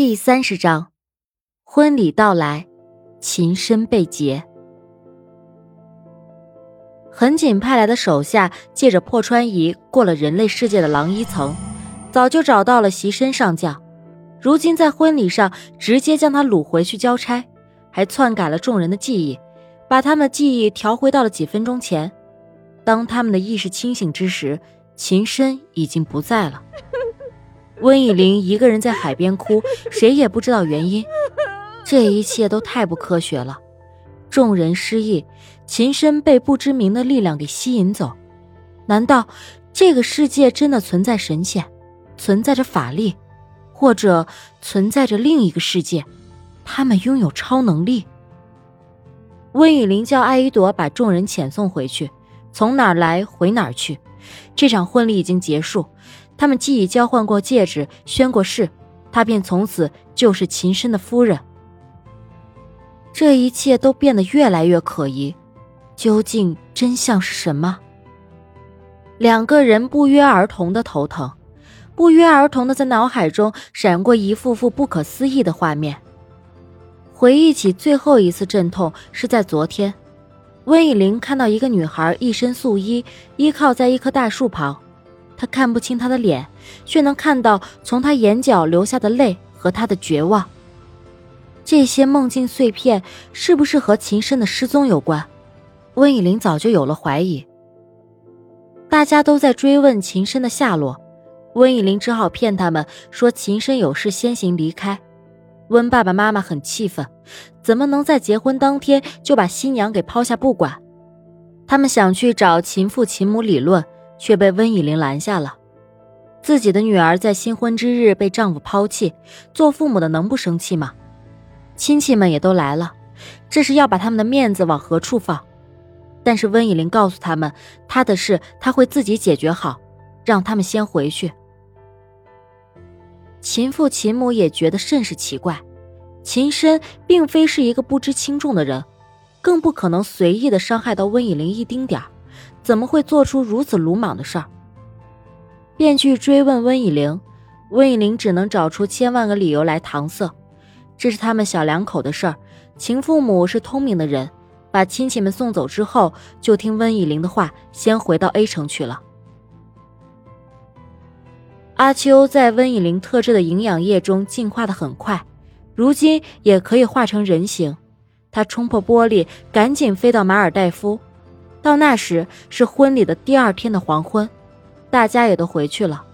第三十章，婚礼到来，秦深被劫。横锦派来的手下借着破川仪过了人类世界的狼一层，早就找到了席深上将。如今在婚礼上直接将他掳回去交差，还篡改了众人的记忆，把他们的记忆调回到了几分钟前。当他们的意识清醒之时，秦深已经不在了。温以玲一个人在海边哭，谁也不知道原因。这一切都太不科学了。众人失忆，秦深被不知名的力量给吸引走。难道这个世界真的存在神仙，存在着法力，或者存在着另一个世界？他们拥有超能力。温以玲叫艾依朵把众人遣送回去，从哪儿来回哪儿去。这场婚礼已经结束。他们既已交换过戒指，宣过誓，他便从此就是秦深的夫人。这一切都变得越来越可疑，究竟真相是什么？两个人不约而同的头疼，不约而同的在脑海中闪过一幅幅不可思议的画面。回忆起最后一次阵痛是在昨天，温以玲看到一个女孩一身素衣，依靠在一棵大树旁。他看不清他的脸，却能看到从他眼角流下的泪和他的绝望。这些梦境碎片是不是和秦深的失踪有关？温以玲早就有了怀疑。大家都在追问秦深的下落，温以玲只好骗他们说秦深有事先行离开。温爸爸妈妈很气愤，怎么能在结婚当天就把新娘给抛下不管？他们想去找秦父秦母理论。却被温以玲拦下了。自己的女儿在新婚之日被丈夫抛弃，做父母的能不生气吗？亲戚们也都来了，这是要把他们的面子往何处放？但是温以玲告诉他们，他的事他会自己解决好，让他们先回去。秦父秦母也觉得甚是奇怪，秦深并非是一个不知轻重的人，更不可能随意的伤害到温以玲一丁点儿。怎么会做出如此鲁莽的事儿？便去追问温以玲，温以玲只能找出千万个理由来搪塞。这是他们小两口的事儿，秦父母是聪明的人，把亲戚们送走之后，就听温以玲的话，先回到 A 城去了。阿秋在温以玲特制的营养液中进化的很快，如今也可以化成人形。他冲破玻璃，赶紧飞到马尔代夫。到那时是婚礼的第二天的黄昏，大家也都回去了。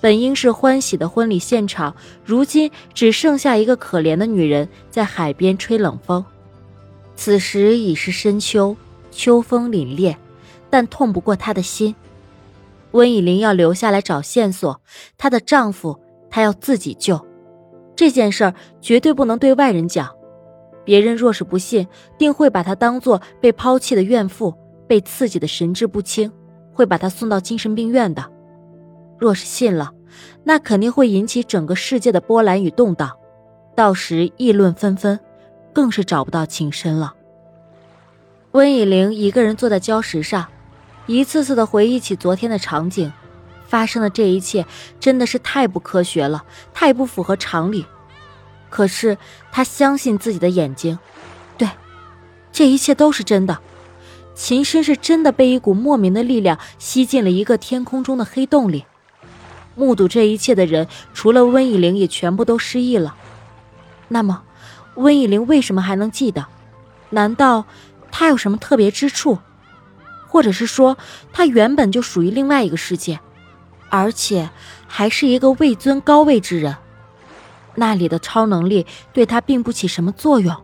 本应是欢喜的婚礼现场，如今只剩下一个可怜的女人在海边吹冷风。此时已是深秋，秋风凛冽，但痛不过她的心。温以玲要留下来找线索，她的丈夫她要自己救。这件事儿绝对不能对外人讲，别人若是不信，定会把她当做被抛弃的怨妇。被刺激的神志不清，会把他送到精神病院的。若是信了，那肯定会引起整个世界的波澜与动荡，到时议论纷纷，更是找不到情深了。温以玲一个人坐在礁石上，一次次的回忆起昨天的场景，发生的这一切真的是太不科学了，太不符合常理。可是她相信自己的眼睛，对，这一切都是真的。秦深是真的被一股莫名的力量吸进了一个天空中的黑洞里，目睹这一切的人除了温以玲也全部都失忆了。那么，温以玲为什么还能记得？难道她有什么特别之处，或者是说她原本就属于另外一个世界，而且还是一个位尊高位之人？那里的超能力对她并不起什么作用。